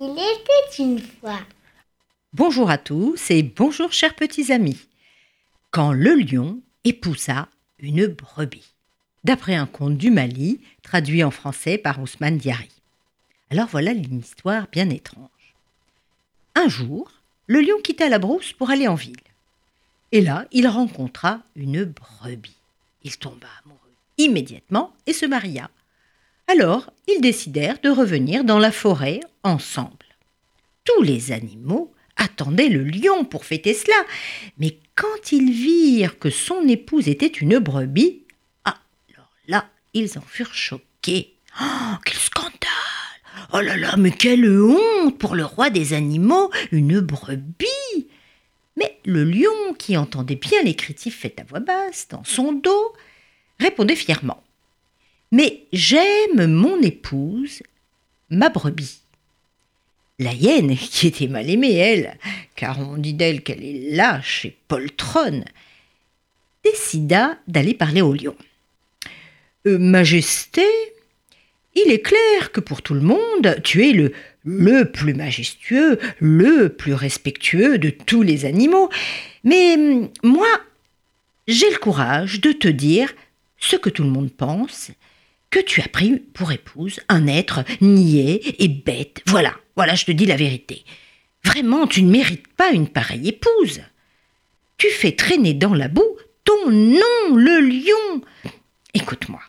Il était une fois. Bonjour à tous et bonjour chers petits amis. Quand le lion épousa une brebis. D'après un conte du Mali, traduit en français par Ousmane Diari. Alors voilà une histoire bien étrange. Un jour, le lion quitta la brousse pour aller en ville. Et là, il rencontra une brebis. Il tomba amoureux immédiatement et se maria. Alors, ils décidèrent de revenir dans la forêt ensemble. Tous les animaux attendaient le lion pour fêter cela, mais quand ils virent que son épouse était une brebis, alors là, ils en furent choqués. Oh, quel scandale Oh là là, mais quelle honte pour le roi des animaux, une brebis Mais le lion, qui entendait bien les critiques faites à voix basse dans son dos, répondait fièrement. Mais j'aime mon épouse, ma brebis. La hyène, qui était mal aimée, elle, car on dit d'elle qu'elle est lâche et poltronne, décida d'aller parler au lion. Euh, Majesté, il est clair que pour tout le monde, tu es le, le plus majestueux, le plus respectueux de tous les animaux. Mais hum, moi, j'ai le courage de te dire ce que tout le monde pense, que tu as pris pour épouse un être niais et bête. Voilà, voilà, je te dis la vérité. Vraiment, tu ne mérites pas une pareille épouse. Tu fais traîner dans la boue ton nom, le lion. Écoute-moi,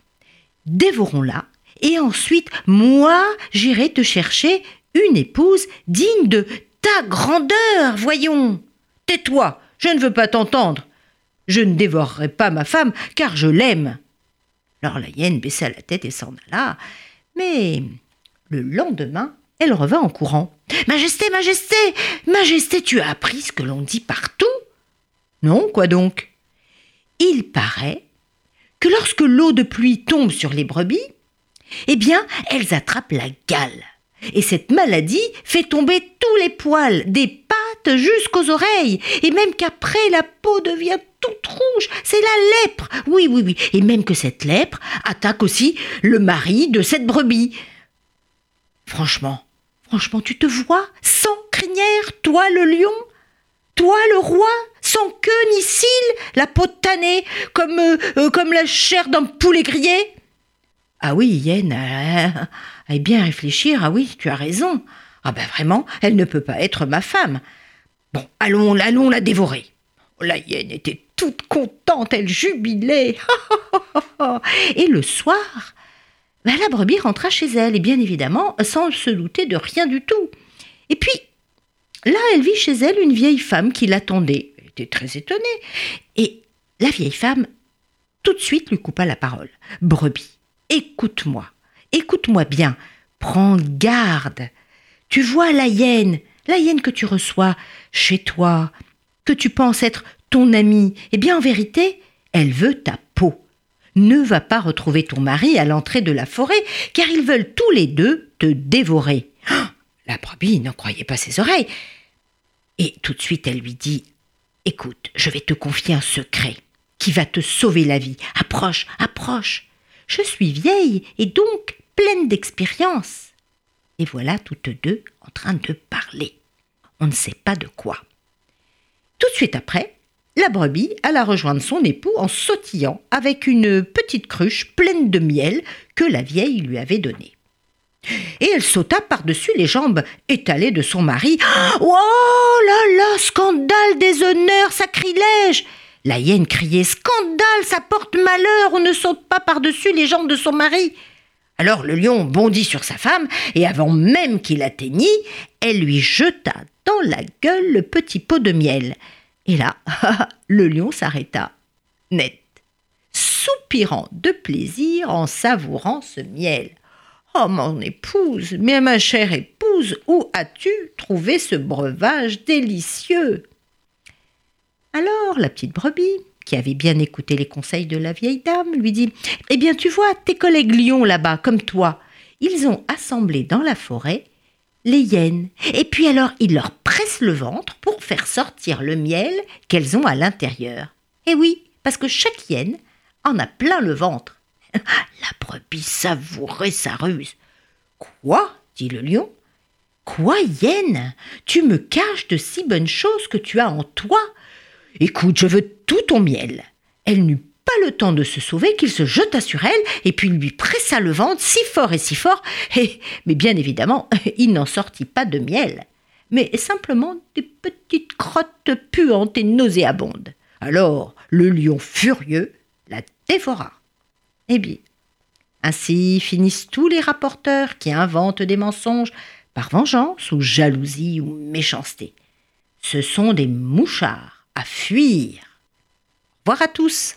dévorons-la et ensuite, moi, j'irai te chercher une épouse digne de ta grandeur, voyons. Tais-toi, je ne veux pas t'entendre. Je ne dévorerai pas ma femme, car je l'aime. Alors la hyène baissa la tête et s'en alla, mais le lendemain, elle revint en courant. Majesté, Majesté, Majesté, tu as appris ce que l'on dit partout Non, quoi donc? Il paraît que lorsque l'eau de pluie tombe sur les brebis, eh bien, elles attrapent la gale. Et cette maladie fait tomber tous les poils, des jusqu'aux oreilles, et même qu'après la peau devient toute rouge, c'est la lèpre. Oui, oui, oui, et même que cette lèpre attaque aussi le mari de cette brebis. Franchement, franchement, tu te vois sans crinière, toi le lion? Toi, le roi, sans queue ni cils, la peau tannée, comme, euh, euh, comme la chair d'un poulet grillé? Ah oui, Yen, elle, bien réfléchir. Ah oui, tu as raison. Ah ben vraiment, elle ne peut pas être ma femme. Bon, allons, allons la dévorer. La hyène était toute contente, elle jubilait. et le soir, la brebis rentra chez elle, et bien évidemment, sans se douter de rien du tout. Et puis, là, elle vit chez elle une vieille femme qui l'attendait. Elle était très étonnée. Et la vieille femme, tout de suite, lui coupa la parole. Brebis, Écoute-moi, écoute-moi bien, prends garde. Tu vois la hyène, la hyène que tu reçois chez toi, que tu penses être ton amie, eh bien en vérité, elle veut ta peau. Ne va pas retrouver ton mari à l'entrée de la forêt, car ils veulent tous les deux te dévorer. Ah, la brebis n'en croyait pas ses oreilles. Et tout de suite elle lui dit Écoute, je vais te confier un secret qui va te sauver la vie. Approche, approche. Je suis vieille et donc pleine d'expérience. Et voilà toutes deux en train de parler. On ne sait pas de quoi. Tout de suite après, la brebis alla rejoindre son époux en sautillant avec une petite cruche pleine de miel que la vieille lui avait donnée. Et elle sauta par-dessus les jambes étalées de son mari. Oh là là, scandale, déshonneur, sacrilège la hyène criait Scandale, ça porte malheur, on ne saute pas par-dessus les jambes de son mari. Alors le lion bondit sur sa femme, et avant même qu'il atteignît, elle lui jeta dans la gueule le petit pot de miel. Et là, le lion s'arrêta, net, soupirant de plaisir en savourant ce miel. Oh mon épouse, mais ma chère épouse, où as-tu trouvé ce breuvage délicieux? Alors la petite brebis, qui avait bien écouté les conseils de la vieille dame, lui dit Eh bien, tu vois, tes collègues lions là-bas, comme toi, ils ont assemblé dans la forêt les hyènes. Et puis alors, ils leur pressent le ventre pour faire sortir le miel qu'elles ont à l'intérieur. Et oui, parce que chaque hyène en a plein le ventre. La brebis savourait sa ruse. Quoi dit le lion. Quoi, hyène? Tu me caches de si bonnes choses que tu as en toi Écoute, je veux tout ton miel. Elle n'eut pas le temps de se sauver qu'il se jeta sur elle et puis lui pressa le ventre si fort et si fort. Et, mais bien évidemment, il n'en sortit pas de miel, mais simplement des petites crottes puantes et nauséabondes. Alors le lion furieux la dévora. Eh bien, ainsi finissent tous les rapporteurs qui inventent des mensonges par vengeance ou jalousie ou méchanceté. Ce sont des mouchards à fuir. Au revoir à tous.